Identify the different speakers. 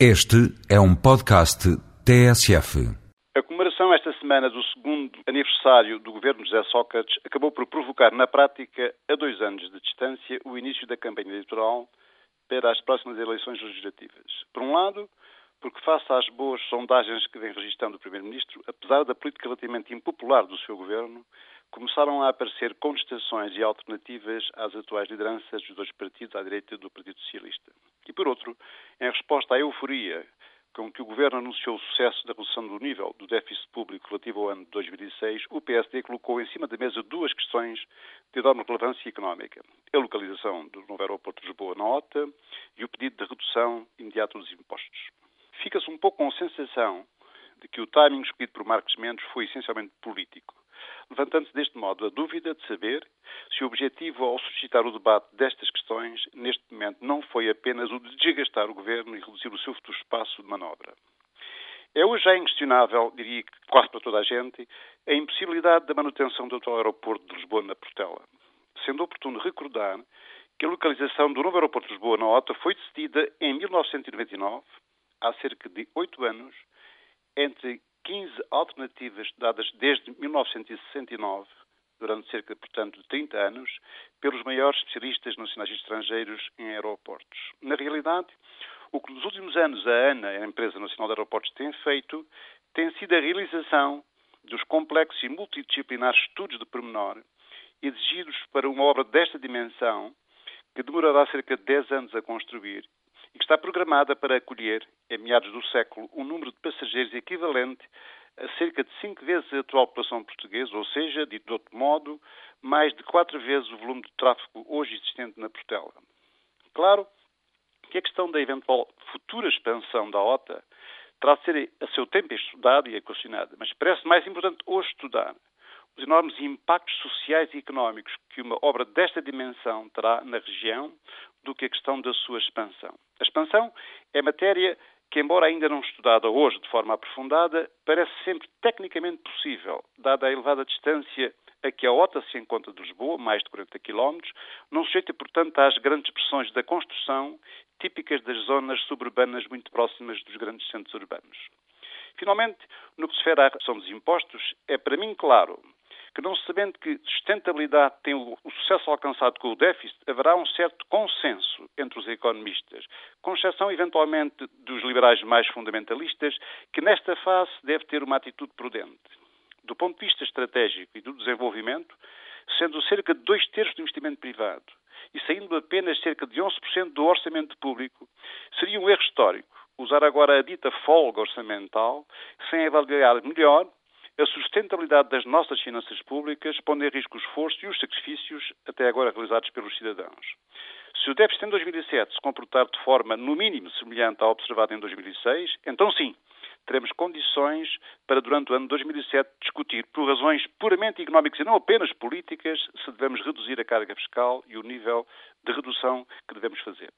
Speaker 1: Este é um podcast TSF.
Speaker 2: A comemoração esta semana do segundo aniversário do governo José Sócrates acabou por provocar na prática, a dois anos de distância, o início da campanha eleitoral para as próximas eleições legislativas. Por um lado, porque face às boas sondagens que vem registrando o Primeiro-Ministro, apesar da política relativamente impopular do seu governo, começaram a aparecer contestações e alternativas às atuais lideranças dos dois partidos à direita do Partido Socialista. E por outro, em resposta à euforia com que o Governo anunciou o sucesso da redução do nível do déficit público relativo ao ano de 2006, o PSD colocou em cima da mesa duas questões de enorme relevância económica. A localização do novo aeroporto de Lisboa na OTA e o pedido de redução imediata dos impostos. Fica-se um pouco com a sensação de que o timing escolhido por Marcos Mendes foi essencialmente político levantando-se deste modo a dúvida de saber se o objetivo ao suscitar o debate destas questões, neste momento, não foi apenas o de desgastar o governo e reduzir o seu futuro espaço de manobra. É hoje já inquestionável, diria que quase para toda a gente, a impossibilidade da manutenção do atual aeroporto de Lisboa na Portela. Sendo oportuno recordar que a localização do novo aeroporto de Lisboa na OTA foi decidida em 1999, há cerca de oito anos, entre 15 alternativas dadas desde 1969, durante cerca, portanto, de 30 anos, pelos maiores especialistas nacionais e estrangeiros em aeroportos. Na realidade, o que nos últimos anos a ANA, a Empresa Nacional de Aeroportos, tem feito tem sido a realização dos complexos e multidisciplinares estudos de pormenor exigidos para uma obra desta dimensão, que demorará cerca de 10 anos a construir e que está programada para acolher, em meados do século, um número de passageiros equivalente a cerca de cinco vezes a atual população portuguesa, ou seja, dito de outro modo, mais de quatro vezes o volume de tráfego hoje existente na Portela. Claro que a questão da eventual futura expansão da OTA terá de ser a seu tempo estudada e equacionada, mas parece mais importante hoje estudar os enormes impactos sociais e económicos que uma obra desta dimensão terá na região do que a questão da sua expansão. A expansão é matéria que, embora ainda não estudada hoje de forma aprofundada, parece sempre tecnicamente possível, dada a elevada distância a que a OTA se encontra de Lisboa, mais de 40 km, não sujeita, portanto, às grandes pressões da construção típicas das zonas suburbanas muito próximas dos grandes centros urbanos. Finalmente, no que se refere à redução dos impostos, é para mim claro que, não sabendo que sustentabilidade tem o, sucesso alcançado com o déficit, haverá um certo consenso entre os economistas, com exceção eventualmente dos liberais mais fundamentalistas, que nesta fase deve ter uma atitude prudente. Do ponto de vista estratégico e do desenvolvimento, sendo cerca de dois terços do investimento privado e saindo apenas cerca de 11% do orçamento público, seria um erro histórico usar agora a dita folga orçamental sem avaliar melhor a sustentabilidade das nossas finanças públicas, pondo em risco o esforço e os sacrifícios até agora realizados pelos cidadãos. Se o déficit em 2007 se comportar de forma, no mínimo, semelhante à observada em 2006, então sim, teremos condições para, durante o ano 2007, discutir, por razões puramente económicas e não apenas políticas, se devemos reduzir a carga fiscal e o nível de redução que devemos fazer.